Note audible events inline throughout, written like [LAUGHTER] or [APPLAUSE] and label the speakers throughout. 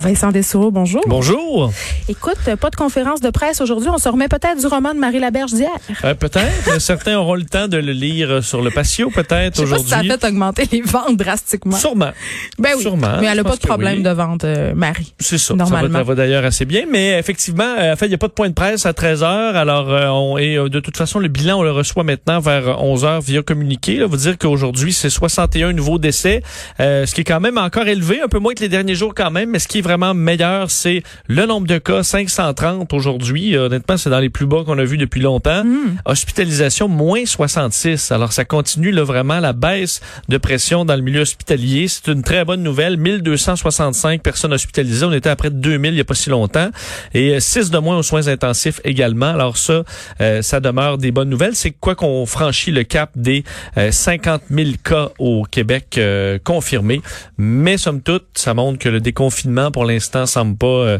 Speaker 1: Vincent Dessoureau, bonjour.
Speaker 2: Bonjour.
Speaker 1: Écoute, pas de conférence de presse aujourd'hui. On se remet peut-être du roman de Marie Laberge d'hier.
Speaker 2: Euh, peut-être. [LAUGHS] Certains auront le temps de le lire sur le patio, peut-être
Speaker 1: pas si
Speaker 2: aujourd'hui.
Speaker 1: ça a fait augmenter les ventes drastiquement.
Speaker 2: Sûrement.
Speaker 1: ben oui.
Speaker 2: sûrement.
Speaker 1: Mais elle
Speaker 2: Je
Speaker 1: a pas de problème
Speaker 2: oui.
Speaker 1: de vente, euh, Marie.
Speaker 2: C'est ça.
Speaker 1: Normalement.
Speaker 2: Ça va, d'ailleurs assez bien. Mais effectivement, euh, en fait, il n'y a pas de point de presse à 13 heures. Alors, euh, on, et de toute façon, le bilan, on le reçoit maintenant vers 11 heures via communiqué. Là, vous dire qu'aujourd'hui, c'est 61 nouveaux décès, euh, ce qui est quand même encore élevé, un peu moins que les derniers jours quand même. Mais ce qui est vraiment meilleur, c'est le nombre de cas, 530 aujourd'hui. Euh, Honnêtement, c'est dans les plus bas qu'on a vu depuis longtemps.
Speaker 1: Hmm.
Speaker 2: Hospitalisation, moins 66. Alors, ça continue là, vraiment la baisse de pression dans le milieu hospitalier. C'est une très bonne nouvelle. 1265 personnes hospitalisées. On était à près de 2000 il n'y a pas si longtemps. Et 6 de moins aux soins intensifs également. Alors ça, euh, ça demeure des bonnes nouvelles. C'est quoi qu'on franchit le cap des euh, 50 000 cas au Québec euh, confirmés. Mais somme toute, ça montre que le déconfinement, pour l'instant, semble pas euh,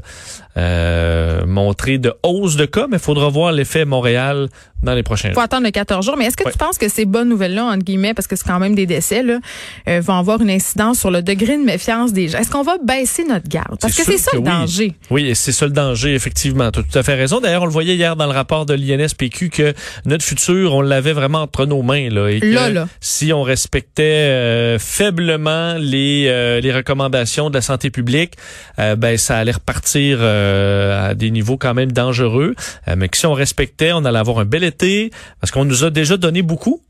Speaker 2: euh, montrer de hausse de cas. Mais il faudra voir l'effet Montréal dans les prochains
Speaker 1: faut
Speaker 2: jours.
Speaker 1: attendre le 14 jours. Mais est-ce que tu penses que ces bonnes nouvelles-là, entre guillemets, parce que c'est quand même des décès, là, euh, vont avoir une incidence sur le degré de méfiance des gens? Est-ce qu'on va baisser notre garde? Parce que
Speaker 2: C'est
Speaker 1: ça
Speaker 2: que
Speaker 1: le
Speaker 2: oui.
Speaker 1: danger.
Speaker 2: Oui, c'est ça le danger, effectivement. Tu as tout à fait raison. D'ailleurs, on le voyait hier dans le rapport de l'INSPQ que notre futur, on l'avait vraiment entre nos mains. Là, et que
Speaker 1: Là, là.
Speaker 2: si on respectait euh, faiblement les, euh, les recommandations de la santé publique, euh, ben ça allait repartir euh, à des niveaux quand même dangereux. Euh, mais que si on respectait, on allait avoir un bel été, parce qu'on nous a déjà donné beaucoup.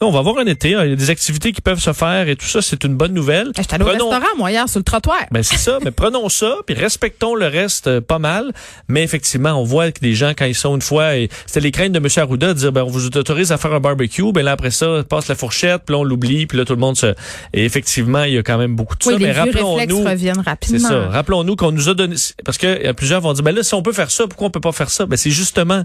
Speaker 2: On va avoir un été, hein. il y a des activités qui peuvent se faire et tout ça, c'est une bonne nouvelle.
Speaker 1: J'étais allée au restaurant, moi, hier, sur le trottoir.
Speaker 2: ben c'est ça, mais prenons [LAUGHS] ça, puis respectons le reste euh, pas mal. Mais effectivement, on voit que des gens, quand ils sont une fois, et c'était les craintes de M. Arruda de dire, ben on vous autorise à faire un barbecue, ben là après ça, passe la fourchette, puis là on l'oublie, puis là tout le monde se... Et effectivement, il y a quand même beaucoup de
Speaker 1: oui,
Speaker 2: ça,
Speaker 1: les
Speaker 2: mais rappelons-nous...
Speaker 1: reviennent
Speaker 2: C'est
Speaker 1: rapidement.
Speaker 2: ça. Rappelons-nous qu'on nous a donné, parce que plusieurs vont dire, ben là, si on peut faire ça, pourquoi on peut pas faire ça? Ben c'est justement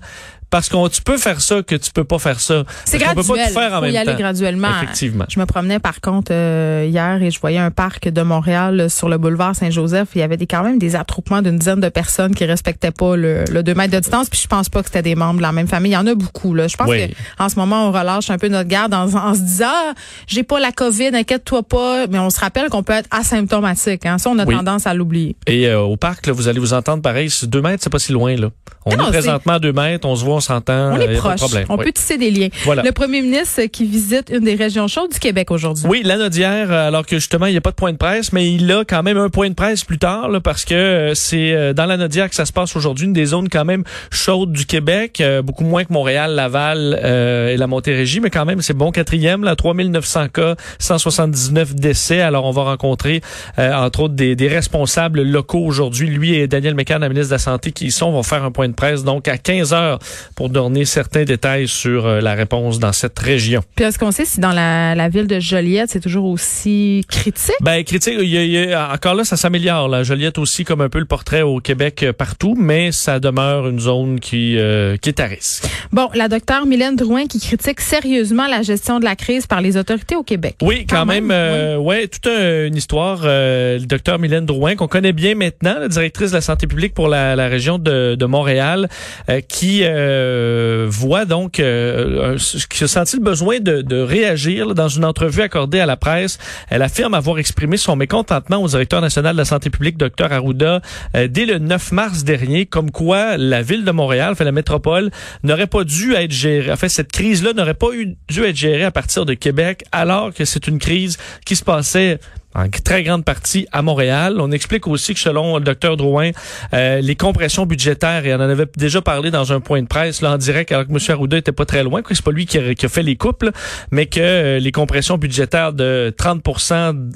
Speaker 2: parce qu'on tu peux faire ça que tu peux pas faire ça.
Speaker 1: C'est
Speaker 2: Parce qu'on peut
Speaker 1: graduel.
Speaker 2: pas tout faire en
Speaker 1: Faut y aller graduellement.
Speaker 2: Effectivement.
Speaker 1: Je me promenais par contre euh, hier et je voyais un parc de Montréal là, sur le boulevard Saint-Joseph. Il y avait des, quand même des attroupements d'une dizaine de personnes qui respectaient pas le, le 2 mètres de distance. Puis je pense pas que c'était des membres de la même famille. Il y en a beaucoup. Là. Je pense
Speaker 2: Oui.
Speaker 1: que en ce moment, on relâche un peu notre garde en, en se disant ah, j'ai pas la COVID, inquiète-toi pas. Mais on se rappelle qu'on peut être asymptomatique. Hein. Ça, on a
Speaker 2: Oui.
Speaker 1: tendance à l'oublier.
Speaker 2: Et euh, au parc, là, vous allez vous entendre pareil. c'est Deux mètres, c'est pas si loin. là. On
Speaker 1: Non,
Speaker 2: est présentement à deux mètres, on se voit, on s'entend.
Speaker 1: On
Speaker 2: euh,
Speaker 1: est
Speaker 2: de
Speaker 1: proche.
Speaker 2: problème.
Speaker 1: On
Speaker 2: Oui.
Speaker 1: peut tisser des liens.
Speaker 2: Voilà.
Speaker 1: Le premier ministre qui visite une des régions chaudes du Québec aujourd'hui.
Speaker 2: Oui, l'anodière, euh, alors que justement, il n'y a pas de point de presse, mais il a quand même un point de presse plus tard, là, parce que euh, c'est euh, dans l'anodière que ça se passe aujourd'hui, une des zones quand même chaudes du Québec, euh, beaucoup moins que Montréal, Laval euh, et la Montérégie, mais quand même, c'est bon quatrième, là, 3900 cas, 179 décès. Alors, on va rencontrer, euh, entre autres, des, des responsables locaux aujourd'hui. Lui et Daniel Mécan, la ministre de la Santé, qui y sont, vont faire un point de presse, donc à 15 heures, pour donner certains détails sur euh, la réponse dans cette région.
Speaker 1: Puis est-ce qu'on sait si dans la, la ville de Joliette, c'est toujours aussi critique?
Speaker 2: Ben, critique, il y a- il y a- encore là, ça s'améliore. Là. Joliette aussi, comme un peu le portrait au Québec euh, partout, mais ça demeure une zone qui, euh, qui est à risque.
Speaker 1: Bon, la docteure Mylène Drouin qui critique sérieusement la gestion de la crise par les autorités au Québec.
Speaker 2: Oui, quand,
Speaker 1: Quand
Speaker 2: même,
Speaker 1: même,
Speaker 2: euh, ouais, toute un- une histoire. Euh, le docteur Mylène Drouin, qu'on connaît bien maintenant, la directrice de la santé publique pour la, la région de, de Montréal, qui euh, voit donc, euh, qui le besoin de, réagir dans une entrevue accordée à la presse. Elle affirme avoir exprimé son mécontentement au directeur national de la santé publique, docteur Arruda, euh, dès le 9 mars dernier, comme quoi la ville de Montréal, enfin la métropole, n'aurait pas dû être gérée. En cette crise-là n'aurait pas eu, dû être gérée à partir de Québec, alors que c'est une crise qui se passait en très grande partie à Montréal. On explique aussi que selon le docteur Drouin, euh, les compressions budgétaires, et on en avait déjà parlé dans un point de presse là, en direct, alors que M. Arruda était pas très loin, que c'est pas lui qui a, qui a, fait les couples, mais que euh, les compressions budgétaires de 30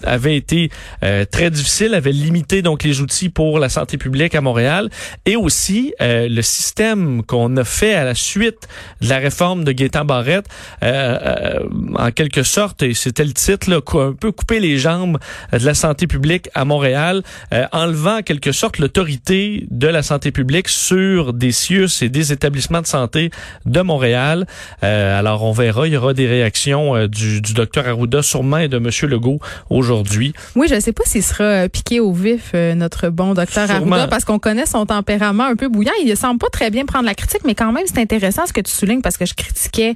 Speaker 2: avaient été euh, très difficiles, avaient limité donc les outils pour la santé publique à Montréal, et aussi euh, le système qu'on a fait à la suite de la réforme de Gaétan Barrette, en quelque sorte, et c'était le titre, là, un peu couper les jambes de la santé publique à Montréal, euh, enlevant en quelque sorte l'autorité de la santé publique sur des CIUS et des établissements de santé de Montréal. Euh, alors on verra, il y aura des réactions euh, du, du docteur Arruda sûrement et de Monsieur Legault aujourd'hui.
Speaker 1: Oui, je ne sais pas s'il sera piqué au vif, notre bon docteur Arruda, parce qu'on connaît son tempérament un peu bouillant. Il ne semble pas très bien prendre la critique, mais quand même, c'est intéressant ce que tu soulignes parce que je critiquais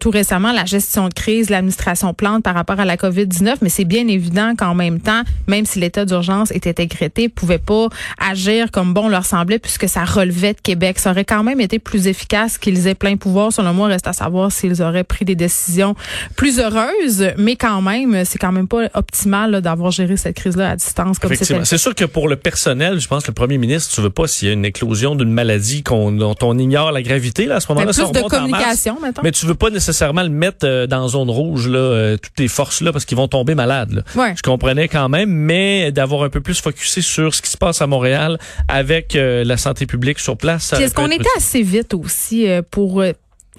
Speaker 1: tout récemment la gestion de crise, l'administration plante par rapport à la COVID-19, mais c'est bien évident qu'en même temps, même si l'état d'urgence était décrété, pouvaient pas agir comme bon leur semblait puisque ça relevait de Québec. Ça aurait quand même été plus efficace qu'ils aient plein pouvoir. Selon moi, reste à savoir s'ils auraient pris des décisions plus heureuses, mais quand même, c'est quand même pas optimal d'avoir géré cette crise-là à distance comme
Speaker 2: c'était. C'est sûr que pour le personnel, je pense que le premier ministre, tu veux pas s'il y a une éclosion d'une maladie qu'on, dont on ignore la gravité là à ce moment-là.
Speaker 1: Plus de communication, maintenant.
Speaker 2: Mais tu veux pas nécessairement le mettre euh, dans zone rouge là, euh, toutes les forces là parce qu'ils vont tomber malades. Là.
Speaker 1: Ouais.
Speaker 2: Je comprenais quand même, mais d'avoir un peu plus focusé sur ce qui se passe à Montréal avec euh, la santé publique sur place.
Speaker 1: Est-ce qu'on était assez vite aussi euh, pour euh,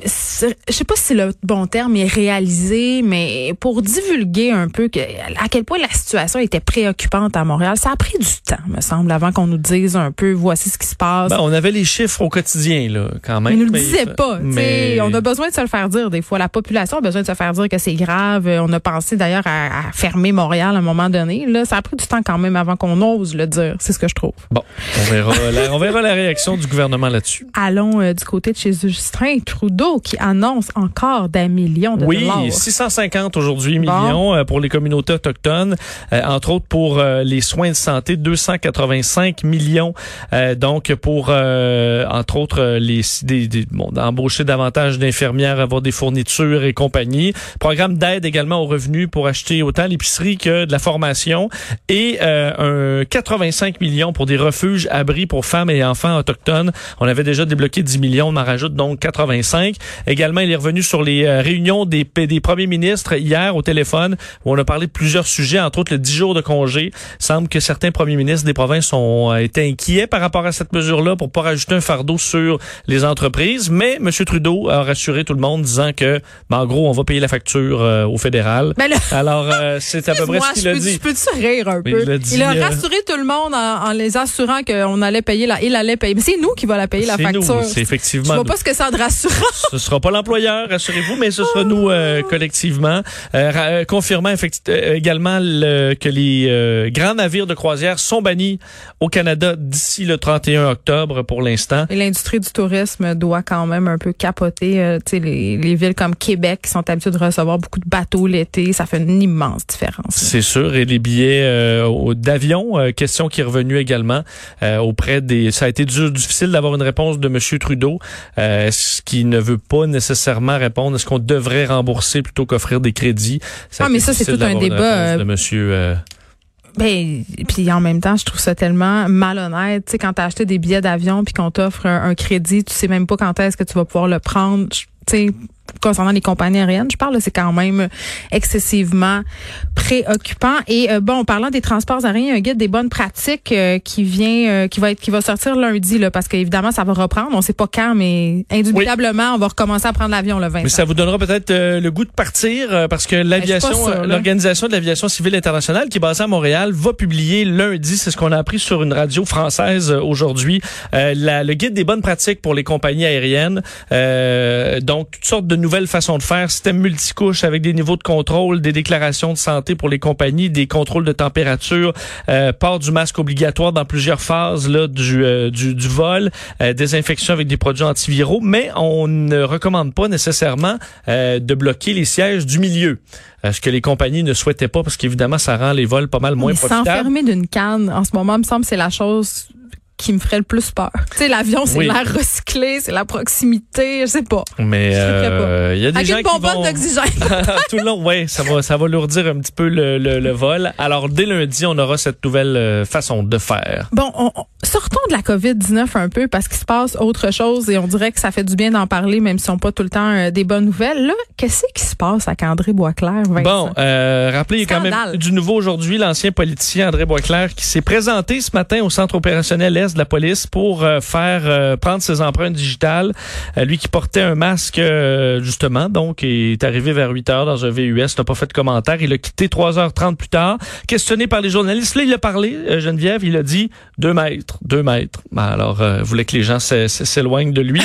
Speaker 1: je sais pas si c'est le bon terme, mais réaliser, mais pour divulguer un peu que, à quel point la situation était préoccupante à Montréal, ça a pris du temps, me semble, avant qu'on nous dise un peu, voici ce qui se passe.
Speaker 2: Ben, on avait les chiffres au quotidien, là, quand même.
Speaker 1: Ils nous le disaient pas. Mais... On a besoin de se le faire dire des fois. La population a besoin de se faire dire que c'est grave. On a pensé d'ailleurs à, fermer Montréal à un moment donné. Là, ça a pris du temps quand même avant qu'on ose le dire. C'est ce que je trouve.
Speaker 2: Bon, on verra, la, on verra la réaction du gouvernement là-dessus.
Speaker 1: Allons euh, du côté de chez Justin Trudeau qui annonce encore des millions de
Speaker 2: oui,
Speaker 1: dollars.
Speaker 2: Oui, 650 aujourd'hui millions euh, pour les communautés autochtones, euh, entre autres pour euh, les soins de santé, 285 millions donc pour entre autres les des, des bon, d'embaucher davantage d'infirmières, avoir des fournitures et compagnie. Programme d'aide également aux revenus pour acheter autant l'épicerie que de la formation et un 85 millions pour des refuges abris pour femmes et enfants autochtones. On avait déjà débloqué 10 millions, on en rajoute donc 85. Également, il est revenu sur les euh, réunions des, des premiers ministres hier au téléphone où on a parlé de plusieurs sujets, entre autres le 10 jours de congé. Il semble que certains premiers ministres des provinces ont euh, été inquiets par rapport à cette mesure-là pour pas rajouter un fardeau sur les entreprises. Mais M. Trudeau a rassuré tout le monde disant que, ben, en gros, on va payer la facture euh, au fédéral.
Speaker 1: Ben [LAUGHS]
Speaker 2: Alors, c'est à peu près ce qu'il a dit.
Speaker 1: Je peux-tu rire un peu? Il a, rassuré tout le monde en, les assurant qu'on allait payer la, il allait payer. Mais c'est nous qui va la payer la facture.
Speaker 2: C'est effectivement.
Speaker 1: Je vois pas ce que ça a de rassurant. [LAUGHS]
Speaker 2: ce sera pas l'employeur, rassurez-vous, mais ce sera nous euh, collectivement. Euh, euh confirmant euh, également le, que les grands navires de croisière sont bannis au Canada d'ici le 31 octobre pour l'instant.
Speaker 1: Et l'industrie du tourisme doit quand même un peu capoter. tu sais, les, les, villes comme Québec qui sont habituées de recevoir beaucoup de bateaux l'été, ça fait une immense différence.
Speaker 2: C'est sûr. Et les billets d'avion, question qui est revenue également auprès des... Ça a été dur, difficile d'avoir une réponse de M. Trudeau, ce qui ne veut pas nécessairement répondre. Est-ce qu'on devrait rembourser plutôt qu'offrir des crédits?
Speaker 1: Ça ah, mais ça, c'est tout un débat.
Speaker 2: De monsieur, euh...
Speaker 1: Ben, puis en même temps, je trouve ça tellement malhonnête. Tu sais, quand t'as acheté des billets d'avion puis qu'on t'offre un, crédit, tu sais même pas quand est-ce que tu vas pouvoir le prendre. Tu sais, concernant les compagnies aériennes, je parle, c'est quand même excessivement préoccupant. Et euh, bon, parlant des transports aériens, il y a un guide des bonnes pratiques euh, qui vient, euh, qui va être, qui va sortir lundi, là, parce qu'évidemment, ça va reprendre. On sait pas quand, mais indubitablement, on va recommencer à prendre l'avion le 20.
Speaker 2: Mais ça vous donnera peut-être le goût de partir, parce que ben, l'aviation, l'organisation de l'aviation civile internationale, qui est basée à Montréal, va publier lundi, c'est ce qu'on a appris sur une radio française aujourd'hui, le guide des bonnes pratiques pour les compagnies aériennes. donc toutes sortes de de nouvelles façons de faire, système multicouche avec des niveaux de contrôle, des déclarations de santé pour les compagnies, des contrôles de température, euh, port du masque obligatoire dans plusieurs phases là du, euh, du, du, vol, euh, désinfection avec des produits antiviraux, mais on ne recommande pas nécessairement euh, de bloquer les sièges du milieu. Ce que les compagnies ne souhaitaient pas parce qu'évidemment ça rend les vols pas mal moins profitables.
Speaker 1: S'enfermer d'une canne en ce moment me semble c'est la chose qui me ferait le plus peur. Tu sais, l'avion, c'est
Speaker 2: Oui.
Speaker 1: l'air recyclé, c'est la proximité, je sais pas.
Speaker 2: Mais
Speaker 1: triperais
Speaker 2: euh, il y a des
Speaker 1: Avec
Speaker 2: gens
Speaker 1: une
Speaker 2: qui vont
Speaker 1: d'oxygène. [LAUGHS]
Speaker 2: tout le long, ouais, ça va, ça va lourdir un petit peu le, le, le vol. Alors dès lundi, on aura cette nouvelle euh, façon de faire.
Speaker 1: Bon, on- on- sortons de la COVID-19 un peu parce qu'il se passe autre chose et on dirait que ça fait du bien d'en parler, même si on pas tout le temps euh, des bonnes nouvelles. Là, qu'est-ce qui se passe avec André Boisclair, Vincent?
Speaker 2: Bon, euh, rappelez il y a quand même
Speaker 1: Scandale.
Speaker 2: du nouveau aujourd'hui, l'ancien politicien André Boisclair qui s'est présenté ce matin au centre opérationnel De la police pour euh, faire euh, prendre ses empreintes digitales. Euh, lui qui portait un masque euh, justement, donc il est arrivé vers 8 heures dans un VUS, n'a pas fait de commentaire, il a quitté 3h30 plus tard. Questionné par les journalistes, là il a parlé, euh, Geneviève, il a dit deux mètres, deux mètres. Ben, alors, euh, voulait que les gens s'é- s'é- s'éloignent de lui.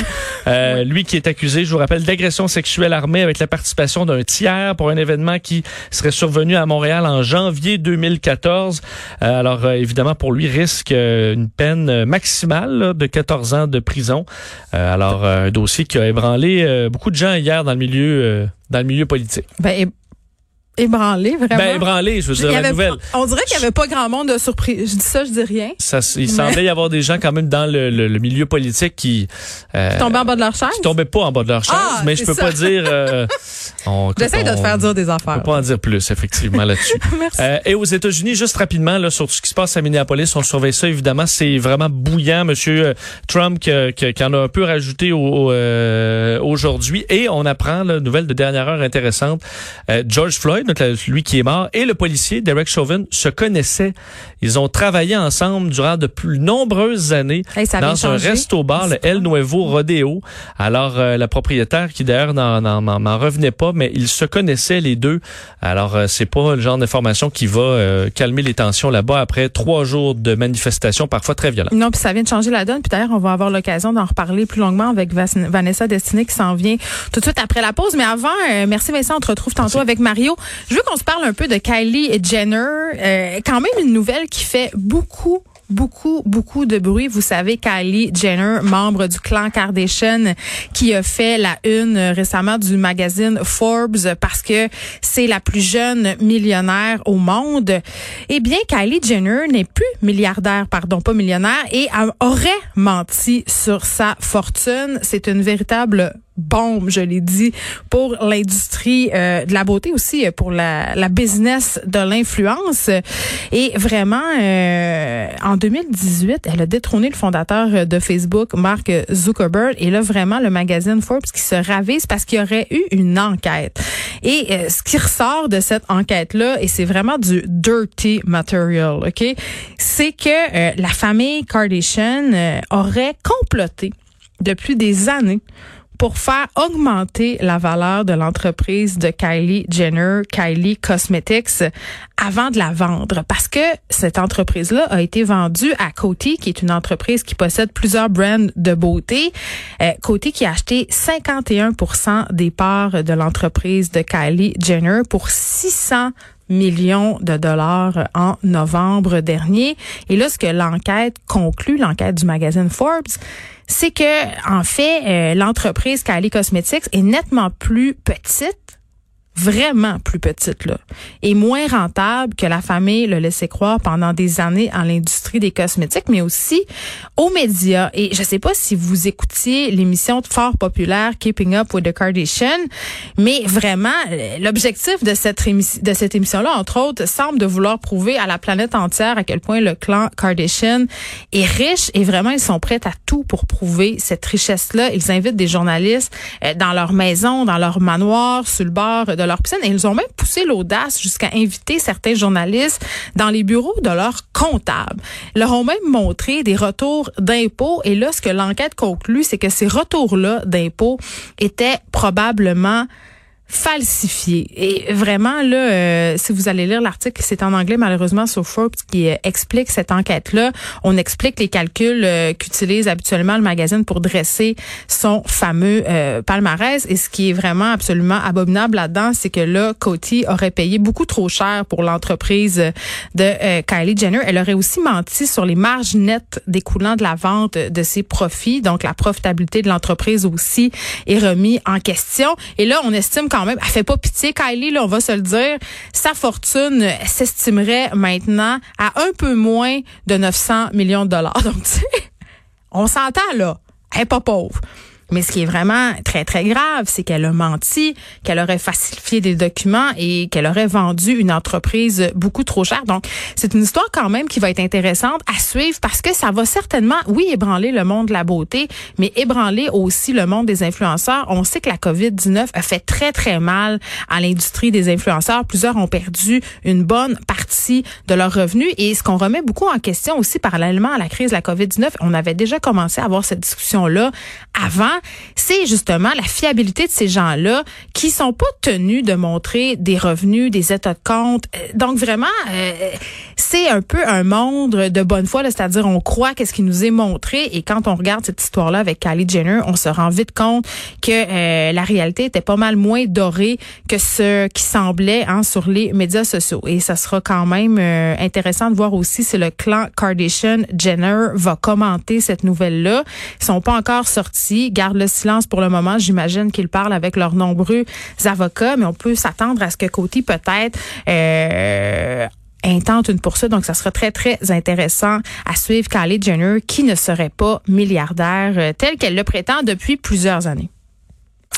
Speaker 2: Euh, [LAUGHS] Lui qui est accusé, je vous rappelle, d'agression sexuelle armée avec la participation d'un tiers pour un événement qui serait survenu à Montréal en janvier 2014. Euh, alors, euh, évidemment, pour lui, risque une peine euh, maximale là, de 14 ans de prison. Euh, alors, euh, un dossier qui a ébranlé euh, beaucoup de gens hier dans le milieu, euh, dans le milieu politique.
Speaker 1: Ben, ébranlé, vraiment.
Speaker 2: Ben, ébranlé, je veux
Speaker 1: Il
Speaker 2: dire, la
Speaker 1: avait
Speaker 2: nouvelle.
Speaker 1: on dirait qu'il n'y avait pas grand monde de surpris. Je dis ça, je dis rien.
Speaker 2: Ça, il semblait y avoir des gens quand même dans le, le- le milieu politique qui euh,
Speaker 1: Tomber en bas de leur chaise?
Speaker 2: qui tombaient pas en bas de leur chaise,
Speaker 1: Ah,
Speaker 2: mais je peux
Speaker 1: ça.
Speaker 2: pas dire. Euh, [LAUGHS] on,
Speaker 1: J'essaie de te
Speaker 2: on-
Speaker 1: faire dire des
Speaker 2: On
Speaker 1: affaires.
Speaker 2: peut pas en dire plus, effectivement, là-dessus. [LAUGHS]
Speaker 1: Merci.
Speaker 2: Euh, et aux États-Unis, juste rapidement, là, sur tout ce qui se passe à Minneapolis, on surveille ça, évidemment. C'est vraiment bouillant. Monsieur euh, Trump qui, qui qui en a un peu rajouté au- au, euh, aujourd'hui. Et on apprend, là, nouvelle de dernière heure intéressante, euh, George Floyd, donc, là, lui qui est mort, et le policier, Derek Chauvin, se connaissaient. Ils ont travaillé ensemble durant de plus nombreuses années
Speaker 1: Hey,
Speaker 2: dans un resto-bar, le El Nuevo Rodeo. Alors, euh, la propriétaire, qui d'ailleurs n'en- n'en n'en- n'en revenait pas, mais ils se connaissaient les deux. Alors, euh, c'est pas le genre d'information qui va euh, calmer les tensions là-bas après trois jours de manifestations parfois très violentes.
Speaker 1: Non, puis ça vient de changer la donne. Puis d'ailleurs, on va avoir l'occasion d'en reparler plus longuement avec Vanessa Destiné qui s'en vient tout de suite après la pause. Mais avant, euh, merci Vincent, on te retrouve tantôt avec Mario. Je veux qu'on se parle un peu de Kylie Jenner. Euh, quand même une nouvelle qui fait beaucoup beaucoup, beaucoup de bruit. Vous savez, Kylie Jenner, membre du clan Kardashian, qui a fait la une récemment du magazine Forbes parce que c'est la plus jeune millionnaire au monde. Eh bien, Kylie Jenner n'est plus milliardaire, pardon, pas millionnaire, et aurait menti sur sa fortune. C'est une véritable bombe, je l'ai dit, pour l'industrie euh, de la beauté aussi, euh, pour la, la business de l'influence. Et vraiment, euh, en 2018, elle a détrôné le fondateur euh, de Facebook, Mark Zuckerberg. Et là, vraiment, le magazine Forbes qui se ravise parce qu'il y aurait eu une enquête. Et euh, ce qui ressort de cette enquête-là, et c'est vraiment du dirty material, OK, c'est que euh, la famille Kardashian aurait comploté depuis des années pour faire augmenter la valeur de l'entreprise de Kylie Jenner, Kylie Cosmetics, avant de la vendre. Parce que cette entreprise-là a été vendue à Coty, qui est une entreprise qui possède plusieurs brands de beauté. Euh, Coty qui a acheté 51% des parts de l'entreprise de Kylie Jenner pour 600 millions de dollars en novembre dernier. Et là, ce que l'enquête conclut, l'enquête du magazine Forbes, c'est que en fait, euh, l'entreprise Kylie Cosmetics est nettement plus petite vraiment plus petite là et moins rentable que la famille le laissait croire pendant des années en l'industrie des cosmétiques mais aussi aux médias. Et je sais pas si vous écoutiez l'émission fort populaire Keeping Up with the Kardashians mais vraiment l'objectif de cette émission de cette émission là entre autres semble de vouloir prouver à la planète entière à quel point le clan Kardashian est riche et vraiment ils sont prêts à tout pour prouver cette richesse là ils invitent des journalistes euh, dans leur maison dans leur manoir sur le bord de leur ils ont même poussé l'audace jusqu'à inviter certains journalistes dans les bureaux de leurs comptables. Ils leur ont même montré des retours d'impôts et là, ce que l'enquête conclut, c'est que ces retours-là d'impôts étaient probablement falsifiés. Et vraiment, là, euh, si vous allez lire l'article, c'est en anglais malheureusement sur Forbes qui euh, explique cette enquête-là. On explique les calculs euh, qu'utilise habituellement le magazine pour dresser son fameux euh, palmarès. Et ce qui est vraiment absolument abominable là-dedans, c'est que là, Coty aurait payé beaucoup trop cher pour l'entreprise de Kylie Jenner. Elle aurait aussi menti sur les marges nettes découlant de la vente de ses profits. Donc, la profitabilité de l'entreprise aussi est remis en question. Et là, on estime quand même, elle fait pas pitié. Kylie, là, on va se le dire, sa fortune s'estimerait maintenant à un peu moins de 900 millions de dollars. [LAUGHS] Donc, tu sais, on s'entend là. Elle est pas pauvre. Mais ce qui est vraiment très, très grave, c'est qu'elle a menti, qu'elle aurait falsifié des documents et qu'elle aurait vendu une entreprise beaucoup trop chère. Donc, c'est une histoire quand même qui va être intéressante à suivre parce que ça va certainement, oui, ébranler le monde de la beauté, mais ébranler aussi le monde des influenceurs. On sait que la COVID-19 a fait très, très mal à l'industrie des influenceurs. Plusieurs ont perdu une bonne partie de leurs revenus et ce qu'on remet beaucoup en question aussi parallèlement à la crise de la COVID-19, on avait déjà commencé à avoir cette discussion-là avant c'est justement la fiabilité de ces gens-là qui sont pas tenus de montrer des revenus, des états de compte. Euh, donc vraiment, euh, c'est un peu un monde de bonne foi, c'est-à-dire on croit qu'est-ce qui nous est montré et quand on regarde cette histoire-là avec Kylie Jenner, on se rend vite compte que euh, la réalité était pas mal moins dorée que ce qui semblait hein, sur les médias sociaux. Et ça sera quand même intéressant de voir aussi si le clan Kardashian-Jenner va commenter cette nouvelle-là. Ils sont pas encore sortis le silence pour le moment. J'imagine qu'ils parlent avec leurs nombreux avocats, mais on peut s'attendre à ce que Coty peut-être euh, intente une poursuite. Donc, ça sera très, très intéressant à suivre Kylie Jenner, qui ne serait pas milliardaire euh, tel qu'elle le prétend depuis plusieurs années.